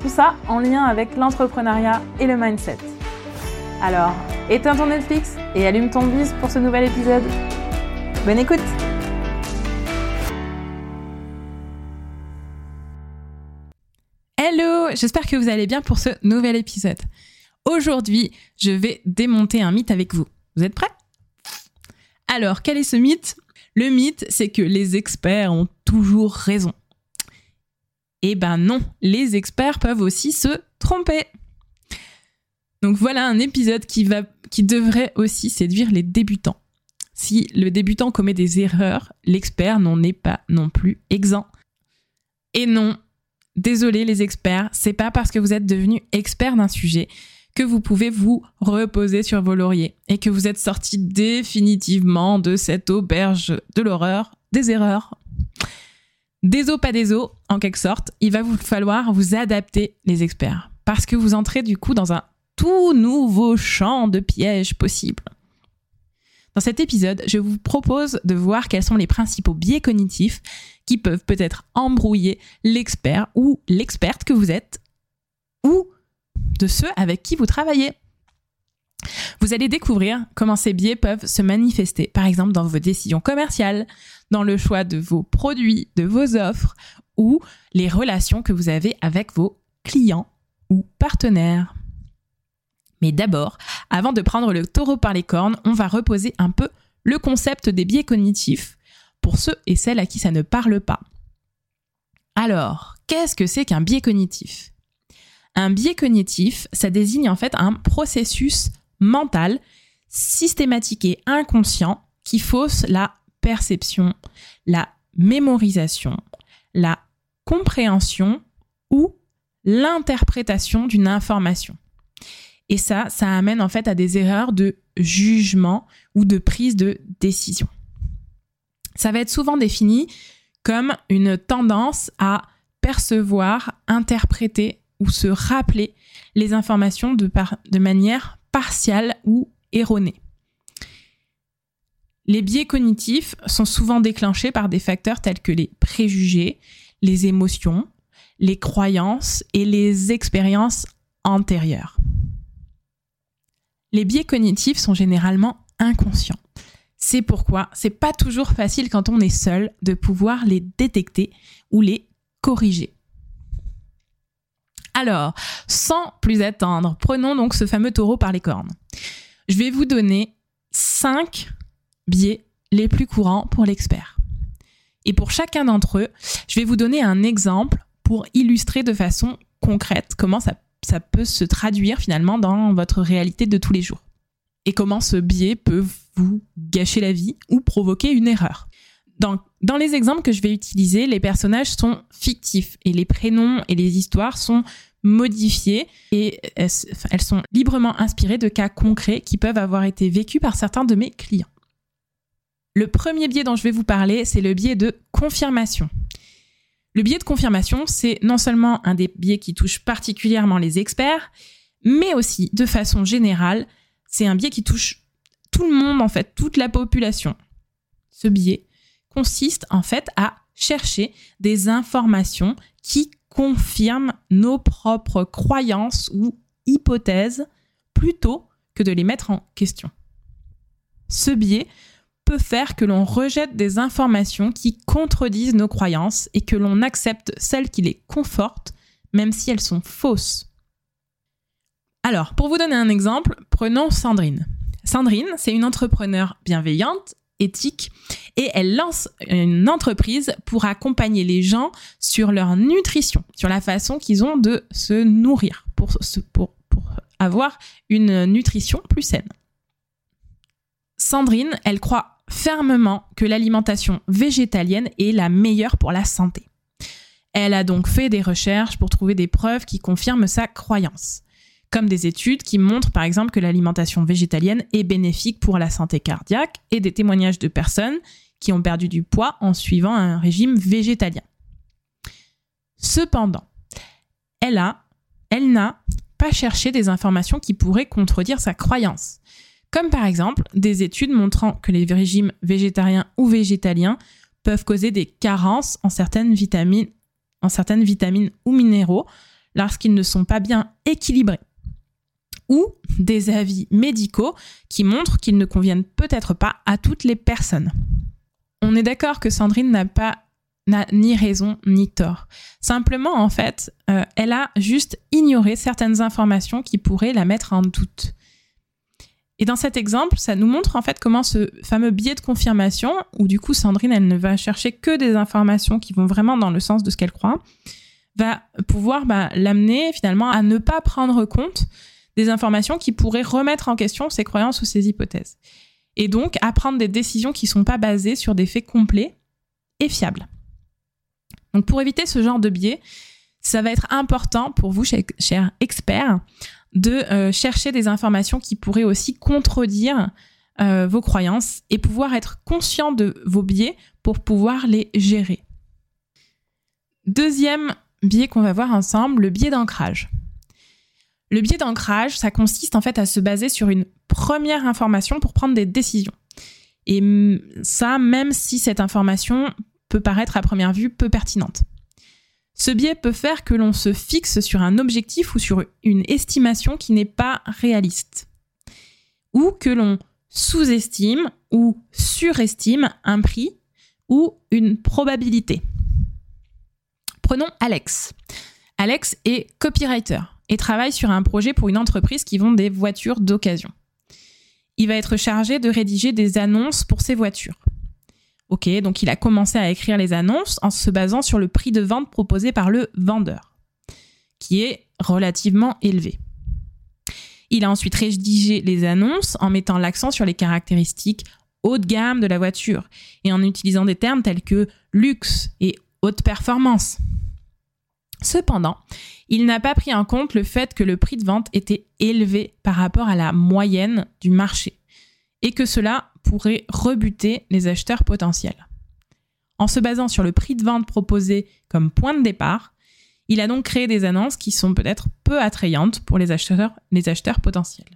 Tout ça en lien avec l'entrepreneuriat et le mindset. Alors, éteins ton Netflix et allume ton bise pour ce nouvel épisode. Bonne écoute Hello, j'espère que vous allez bien pour ce nouvel épisode. Aujourd'hui, je vais démonter un mythe avec vous. Vous êtes prêts? Alors, quel est ce mythe? Le mythe, c'est que les experts ont toujours raison. Eh ben non, les experts peuvent aussi se tromper. Donc voilà un épisode qui, va, qui devrait aussi séduire les débutants. Si le débutant commet des erreurs, l'expert n'en est pas non plus exempt. Et non, désolé les experts, c'est pas parce que vous êtes devenu expert d'un sujet que vous pouvez vous reposer sur vos lauriers et que vous êtes sorti définitivement de cette auberge de l'horreur des erreurs. Des os, pas des os, en quelque sorte, il va vous falloir vous adapter, les experts, parce que vous entrez du coup dans un tout nouveau champ de pièges possibles. Dans cet épisode, je vous propose de voir quels sont les principaux biais cognitifs qui peuvent peut-être embrouiller l'expert ou l'experte que vous êtes, ou de ceux avec qui vous travaillez. Vous allez découvrir comment ces biais peuvent se manifester, par exemple dans vos décisions commerciales, dans le choix de vos produits, de vos offres ou les relations que vous avez avec vos clients ou partenaires. Mais d'abord, avant de prendre le taureau par les cornes, on va reposer un peu le concept des biais cognitifs pour ceux et celles à qui ça ne parle pas. Alors, qu'est-ce que c'est qu'un biais cognitif? Un biais cognitif, ça désigne en fait un processus mental, systématique et inconscient qui fausse la perception, la mémorisation, la compréhension ou l'interprétation d'une information. Et ça, ça amène en fait à des erreurs de jugement ou de prise de décision. Ça va être souvent défini comme une tendance à percevoir, interpréter ou se rappeler les informations de, de manière partiale ou erronée. Les biais cognitifs sont souvent déclenchés par des facteurs tels que les préjugés, les émotions, les croyances et les expériences antérieures. Les biais cognitifs sont généralement inconscients. C'est pourquoi c'est pas toujours facile quand on est seul de pouvoir les détecter ou les corriger. Alors, sans plus attendre, prenons donc ce fameux taureau par les cornes. Je vais vous donner 5 biais les plus courants pour l'expert. Et pour chacun d'entre eux, je vais vous donner un exemple pour illustrer de façon concrète comment ça, ça peut se traduire finalement dans votre réalité de tous les jours. Et comment ce biais peut vous gâcher la vie ou provoquer une erreur. Dans les exemples que je vais utiliser, les personnages sont fictifs et les prénoms et les histoires sont modifiées et elles sont librement inspirées de cas concrets qui peuvent avoir été vécus par certains de mes clients. Le premier biais dont je vais vous parler, c'est le biais de confirmation. Le biais de confirmation, c'est non seulement un des biais qui touche particulièrement les experts, mais aussi, de façon générale, c'est un biais qui touche tout le monde, en fait, toute la population. Ce biais consiste, en fait, à chercher des informations qui confirment nos propres croyances ou hypothèses plutôt que de les mettre en question. Ce biais peut faire que l'on rejette des informations qui contredisent nos croyances et que l'on accepte celles qui les confortent, même si elles sont fausses. Alors, pour vous donner un exemple, prenons Sandrine. Sandrine, c'est une entrepreneure bienveillante, éthique, et elle lance une entreprise pour accompagner les gens sur leur nutrition, sur la façon qu'ils ont de se nourrir, pour, avoir une nutrition plus saine. Sandrine, elle croit fermement que l'alimentation végétalienne est la meilleure pour la santé. Elle a donc fait des recherches pour trouver des preuves qui confirment sa croyance, comme des études qui montrent par exemple que l'alimentation végétalienne est bénéfique pour la santé cardiaque et des témoignages de personnes qui ont perdu du poids en suivant un régime végétalien. Cependant, elle a, elle n'a pas cherché des informations qui pourraient contredire sa croyance. Comme par exemple des études montrant que les régimes végétariens ou végétaliens peuvent causer des carences en certaines vitamines, en certaines vitamines ou minéraux lorsqu'ils ne sont pas bien équilibrés. Ou des avis médicaux qui montrent qu'ils ne conviennent peut-être pas à toutes les personnes. On est d'accord que Sandrine n'a pas n'a ni raison ni tort. Simplement, en fait, euh, elle a juste ignoré certaines informations qui pourraient la mettre en doute. Et dans cet exemple, ça nous montre en fait comment ce fameux biais de confirmation, où du coup Sandrine, elle ne va chercher que des informations qui vont vraiment dans le sens de ce qu'elle croit, va pouvoir bah, l'amener finalement à ne pas prendre compte des informations qui pourraient remettre en question ses croyances ou ses hypothèses. Et donc à prendre des décisions qui ne sont pas basées sur des faits complets et fiables. Donc pour éviter ce genre de biais, ça va être important pour vous, chers experts, de euh, chercher des informations qui pourraient aussi contredire euh, vos croyances et pouvoir être conscient de vos biais pour pouvoir les gérer. Deuxième biais qu'on va voir ensemble, le biais d'ancrage. Le biais d'ancrage, ça consiste en fait à se baser sur une première information pour prendre des décisions. Et ça, même si cette information peut paraître à première vue peu pertinente. Ce biais peut faire que l'on se fixe sur un objectif ou sur une estimation qui n'est pas réaliste. Ou que l'on sous-estime ou surestime un prix ou une probabilité. Prenons Alex. Alex est copywriter et travaille sur un projet pour une entreprise qui vend des voitures d'occasion. Il va être chargé de rédiger des annonces pour ces voitures. Ok, donc il a commencé à écrire les annonces en se basant sur le prix de vente proposé par le vendeur, qui est relativement élevé. Il a ensuite rédigé les annonces en mettant l'accent sur les caractéristiques haut de gamme de la voiture et en utilisant des termes tels que luxe et haute performance. Cependant, il n'a pas pris en compte le fait que le prix de vente était élevé par rapport à la moyenne du marché et que cela pourrait rebuter les acheteurs potentiels. En se basant sur le prix de vente proposé comme point de départ, il a donc créé des annonces qui sont peut-être peu attrayantes pour les acheteurs, potentiels.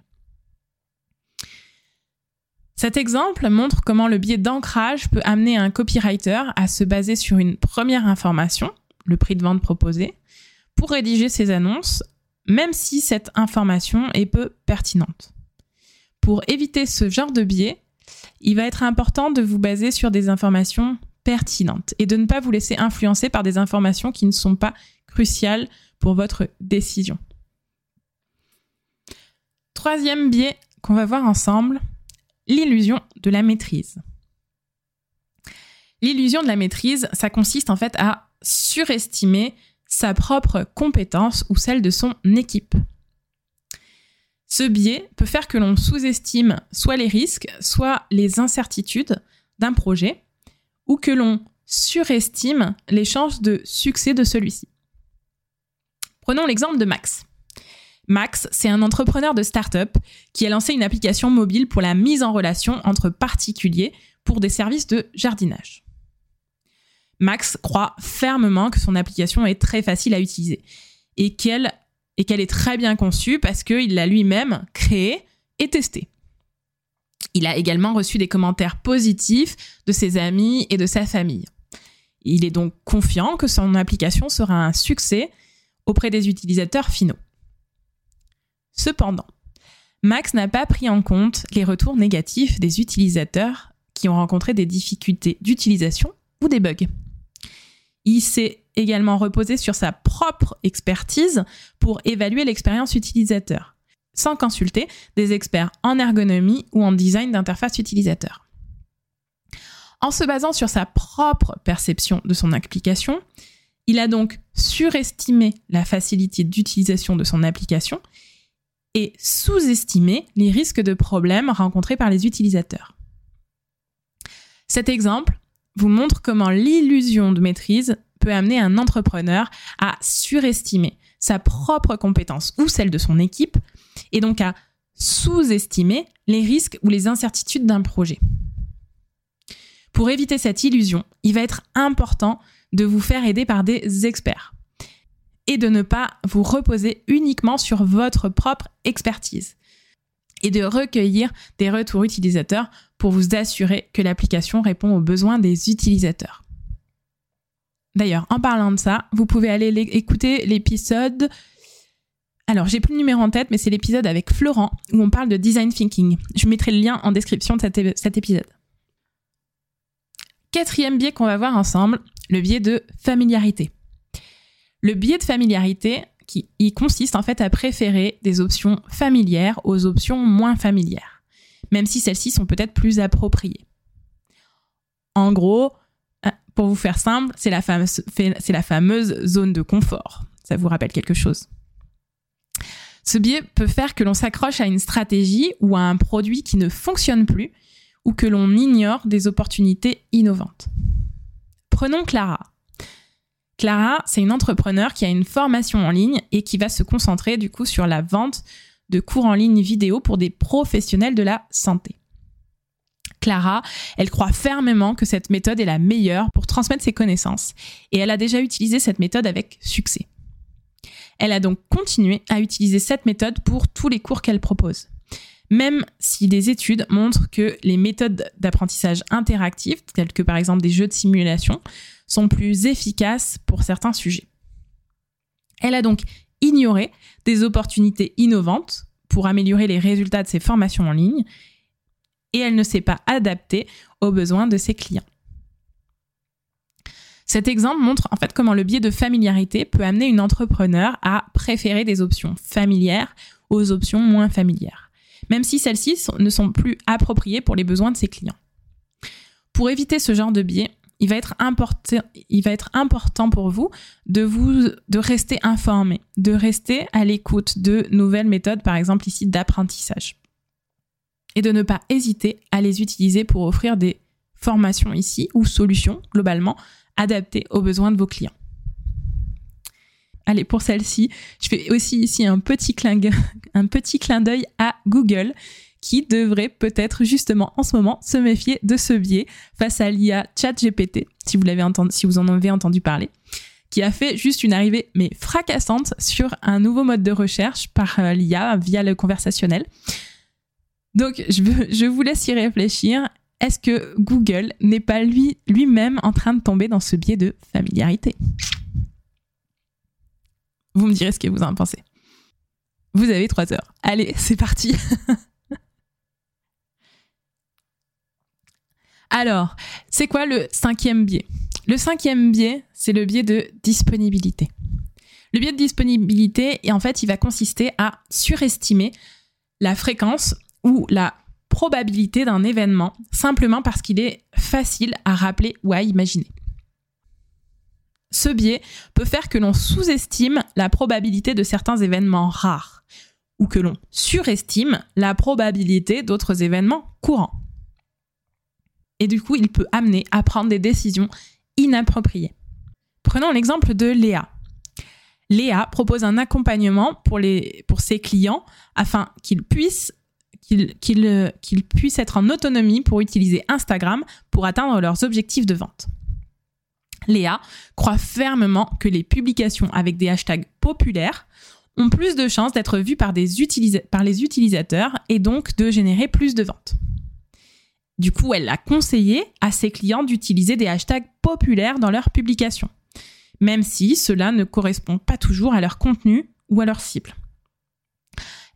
Cet exemple montre comment le biais d'ancrage peut amener un copywriter à se baser sur une première information, le prix de vente proposé, pour rédiger ses annonces, même si cette information est peu pertinente. Pour éviter ce genre de biais, il va être important de vous baser sur des informations pertinentes et de ne pas vous laisser influencer par des informations qui ne sont pas cruciales pour votre décision. Troisième biais qu'on va voir ensemble, l'illusion de la maîtrise. L'illusion de la maîtrise, ça consiste en fait à surestimer sa propre compétence ou celle de son équipe. Ce biais peut faire que l'on sous-estime soit les risques, soit les incertitudes d'un projet, ou que l'on surestime les chances de succès de celui-ci. Prenons l'exemple de Max. Max, c'est un entrepreneur de start-up qui a lancé une application mobile pour la mise en relation entre particuliers pour des services de jardinage. Max croit fermement que son application est très facile à utiliser et qu'elle est très bien conçue parce qu'il l'a lui-même créée et testée. Il a également reçu des commentaires positifs de ses amis et de sa famille. Il est donc confiant que son application sera un succès auprès des utilisateurs finaux. Cependant, Max n'a pas pris en compte les retours négatifs des utilisateurs qui ont rencontré des difficultés d'utilisation ou des bugs. Il s'est également reposé sur sa propre expertise pour évaluer l'expérience utilisateur, sans consulter des experts en ergonomie ou en design d'interface utilisateur. En se basant sur sa propre perception de son application, il a donc surestimé la facilité d'utilisation de son application et sous-estimé les risques de problèmes rencontrés par les utilisateurs. Cet exemple vous montre comment l'illusion de maîtrise peut amener un entrepreneur à surestimer sa propre compétence ou celle de son équipe et donc à sous-estimer les risques ou les incertitudes d'un projet. Pour éviter cette illusion, il va être important de vous faire aider par des experts et de ne pas vous reposer uniquement sur votre propre expertise et de recueillir des retours utilisateurs pour vous assurer que l'application répond aux besoins des utilisateurs. D'ailleurs, en parlant de ça, vous pouvez aller écouter l'épisode. Alors, j'ai plus le numéro en tête, mais c'est l'épisode avec Florent où on parle de design thinking. Je mettrai le lien en description de cet, épisode. Quatrième biais qu'on va voir ensemble, le biais de familiarité. Le biais de familiarité, qui il consiste en fait à préférer des options familières aux options moins familières, même si celles-ci sont peut-être plus appropriées. En gros, pour vous faire simple, c'est la, c'est la fameuse zone de confort. Ça vous rappelle quelque chose? Ce biais peut faire que l'on s'accroche à une stratégie ou à un produit qui ne fonctionne plus ou que l'on ignore des opportunités innovantes. Prenons Clara. Clara, c'est une entrepreneur qui a une formation en ligne et qui va se concentrer du coup sur la vente de cours en ligne vidéo pour des professionnels de la santé. Clara, elle croit fermement que cette méthode est la meilleure pour transmettre ses connaissances et elle a déjà utilisé cette méthode avec succès. Elle a donc continué à utiliser cette méthode pour tous les cours qu'elle propose. Même si des études montrent que les méthodes d'apprentissage interactif, telles que par exemple des jeux de simulation, sont plus efficaces pour certains sujets. Elle a donc ignoré des opportunités innovantes pour améliorer les résultats de ses formations en ligne et elle ne s'est pas adaptée aux besoins de ses clients. Cet exemple montre en fait comment le biais de familiarité peut amener une entrepreneur à préférer des options familières aux options moins familières, même si celles-ci ne sont plus appropriées pour les besoins de ses clients. Pour éviter ce genre de biais, il va être important, il va être important pour vous de vous de rester informé, de rester à l'écoute de nouvelles méthodes, par exemple ici d'apprentissage et de ne pas hésiter à les utiliser pour offrir des formations ici ou solutions globalement adaptées aux besoins de vos clients. Allez, pour celle-ci, je fais aussi ici un petit clin, un petit clin d'œil à Google qui devrait peut-être justement en ce moment se méfier de ce biais face à l'IA ChatGPT, si vous l'avez entendu, si vous en avez entendu parler, qui a fait juste une arrivée mais fracassante sur un nouveau mode de recherche par euh, l'IA via le conversationnel. Donc, je, vous laisse y réfléchir. Est-ce que Google n'est pas lui, lui-même en train de tomber dans ce biais de familiarité? Vous me direz ce que vous en pensez. Vous avez trois heures. Allez, c'est parti. Alors, c'est quoi le cinquième biais? Le cinquième biais, c'est le biais de disponibilité. Le biais de disponibilité, en fait, il va consister à surestimer la fréquence ou la probabilité d'un événement simplement parce qu'il est facile à rappeler ou à imaginer. Ce biais peut faire que l'on sous-estime la probabilité de certains événements rares ou que l'on surestime la probabilité d'autres événements courants. Et du coup, il peut amener à prendre des décisions inappropriées. Prenons l'exemple de Léa. Léa propose un accompagnement pour, ses clients afin qu'ils puissent être en autonomie pour utiliser Instagram pour atteindre leurs objectifs de vente. Léa croit fermement que les publications avec des hashtags populaires ont plus de chances d'être vues par les utilisateurs et donc de générer plus de ventes. Du coup, elle a conseillé à ses clients d'utiliser des hashtags populaires dans leurs publications, même si cela ne correspond pas toujours à leur contenu ou à leur cible.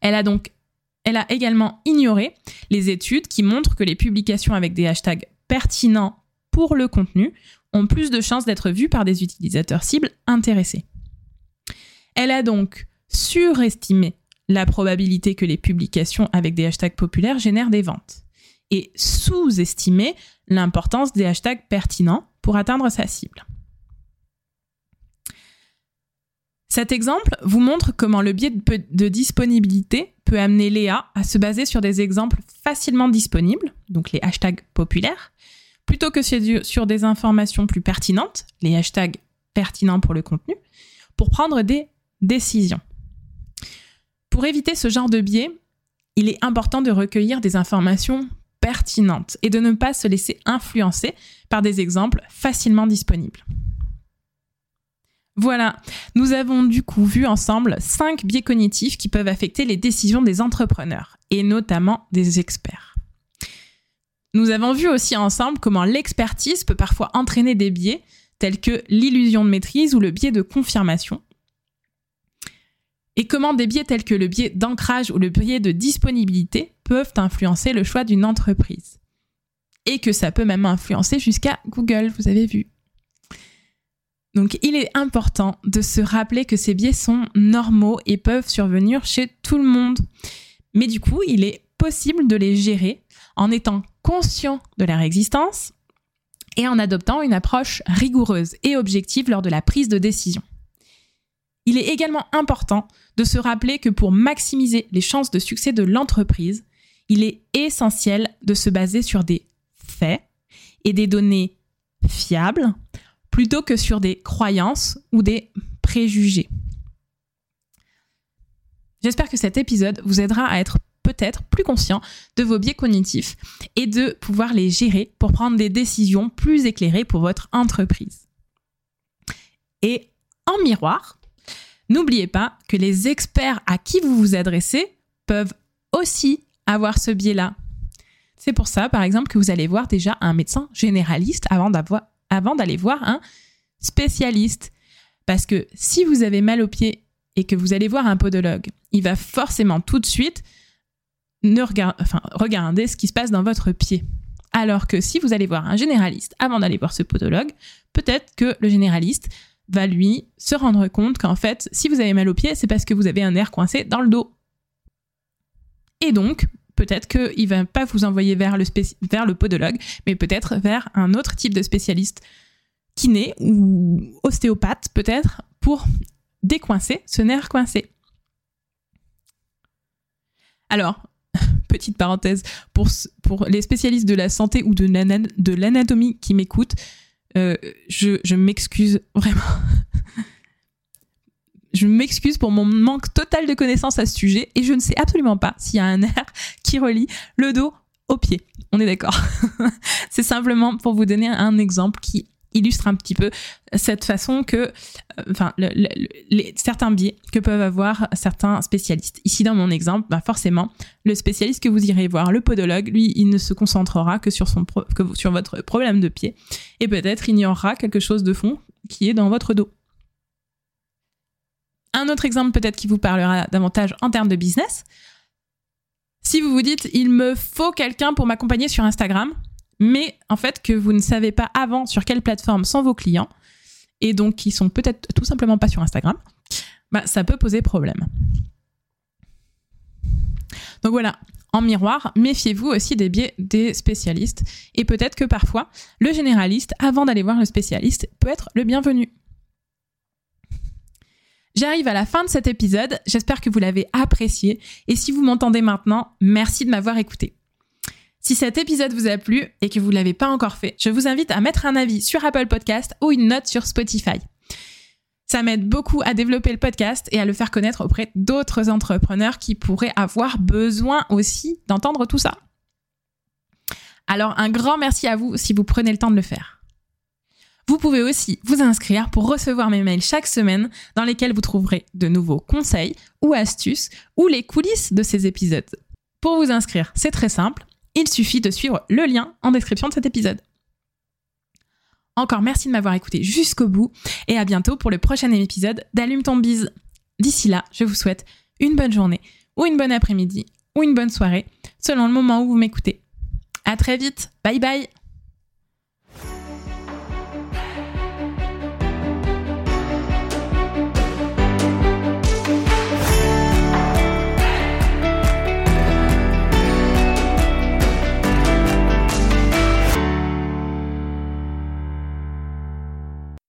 Elle a donc elle a également ignoré les études qui montrent que les publications avec des hashtags pertinents pour le contenu ont plus de chances d'être vues par des utilisateurs cibles intéressés. Elle a donc surestimé la probabilité que les publications avec des hashtags populaires génèrent des ventes et sous-estimé l'importance des hashtags pertinents pour atteindre sa cible. Cet exemple vous montre comment le biais de disponibilité peut amener Léa à se baser sur des exemples facilement disponibles, donc les hashtags populaires, plutôt que sur des informations plus pertinentes, les hashtags pertinents pour le contenu, pour prendre des décisions. Pour éviter ce genre de biais, il est important de recueillir des informations pertinentes et de ne pas se laisser influencer par des exemples facilement disponibles. Voilà, nous avons du coup vu ensemble cinq biais cognitifs qui peuvent affecter les décisions des entrepreneurs et notamment des experts. Nous avons vu aussi ensemble comment l'expertise peut parfois entraîner des biais tels que l'illusion de maîtrise ou le biais de confirmation. Et comment des biais tels que le biais d'ancrage ou le biais de disponibilité peuvent influencer le choix d'une entreprise. Et que ça peut même influencer jusqu'à Google, vous avez vu. Donc il est important de se rappeler que ces biais sont normaux et peuvent survenir chez tout le monde. Mais du coup, il est possible de les gérer en étant conscient de leur existence et en adoptant une approche rigoureuse et objective lors de la prise de décision. Il est également important de se rappeler que pour maximiser les chances de succès de l'entreprise, il est essentiel de se baser sur des faits et des données fiables plutôt que sur des croyances ou des préjugés. J'espère que cet épisode vous aidera à être peut-être plus conscient de vos biais cognitifs et de pouvoir les gérer pour prendre des décisions plus éclairées pour votre entreprise. Et en miroir, n'oubliez pas que les experts à qui vous vous adressez peuvent aussi avoir ce biais-là. C'est pour ça, par exemple, que vous allez voir déjà un médecin généraliste avant d'aller voir un spécialiste. Parce que si vous avez mal au pied et que vous allez voir un podologue, il va forcément tout de suite ne enfin, regarder ce qui se passe dans votre pied. Alors que si vous allez voir un généraliste avant d'aller voir ce podologue, peut-être que le généraliste va lui se rendre compte qu'en fait, si vous avez mal au pied, c'est parce que vous avez un nerf coincé dans le dos. Et donc, peut-être qu'il va pas vous envoyer vers le, vers le podologue, mais peut-être vers un autre type de spécialiste, kiné ou ostéopathe peut-être, pour décoincer ce nerf coincé. Alors, petite parenthèse, pour, pour les spécialistes de la santé ou de l'anatomie qui m'écoutent, euh, je, je m'excuse vraiment je m'excuse pour mon manque total de connaissances à ce sujet et je ne sais absolument pas s'il y a un nerf qui relie le dos au pied. On est d'accord. c'est simplement pour vous donner un exemple qui illustre un petit peu cette façon que, euh, enfin, certains biais que peuvent avoir certains spécialistes. Ici, dans mon exemple, bah forcément, le spécialiste que vous irez voir, le podologue, lui, il ne se concentrera que sur, son que sur votre problème de pied et peut-être ignorera quelque chose de fond qui est dans votre dos. Un autre exemple peut-être qui vous parlera davantage en termes de business. Si vous vous dites, il me faut quelqu'un pour m'accompagner sur Instagram, mais en fait que vous ne savez pas avant sur quelle plateforme sont vos clients, et donc qui sont peut-être tout simplement pas sur Instagram, bah, ça peut poser problème. Donc voilà, en miroir, méfiez-vous aussi des biais des spécialistes, et peut-être que parfois, le généraliste, avant d'aller voir le spécialiste, peut être le bienvenu. J'arrive à la fin de cet épisode, j'espère que vous l'avez apprécié et si vous m'entendez maintenant, merci de m'avoir écouté. Si cet épisode vous a plu et que vous ne l'avez pas encore fait, je vous invite à mettre un avis sur Apple Podcast ou une note sur Spotify. Ça m'aide beaucoup à développer le podcast et à le faire connaître auprès d'autres entrepreneurs qui pourraient avoir besoin aussi d'entendre tout ça. Alors un grand merci à vous si vous prenez le temps de le faire. Vous pouvez aussi vous inscrire pour recevoir mes mails chaque semaine dans lesquels vous trouverez de nouveaux conseils ou astuces ou les coulisses de ces épisodes. Pour vous inscrire, c'est très simple, il suffit de suivre le lien en description de cet épisode. Encore merci de m'avoir écouté jusqu'au bout et à bientôt pour le prochain épisode d'Allume ton bise. D'ici là, je vous souhaite une bonne journée ou une bonne après-midi ou une bonne soirée selon le moment où vous m'écoutez. À très vite. Bye bye.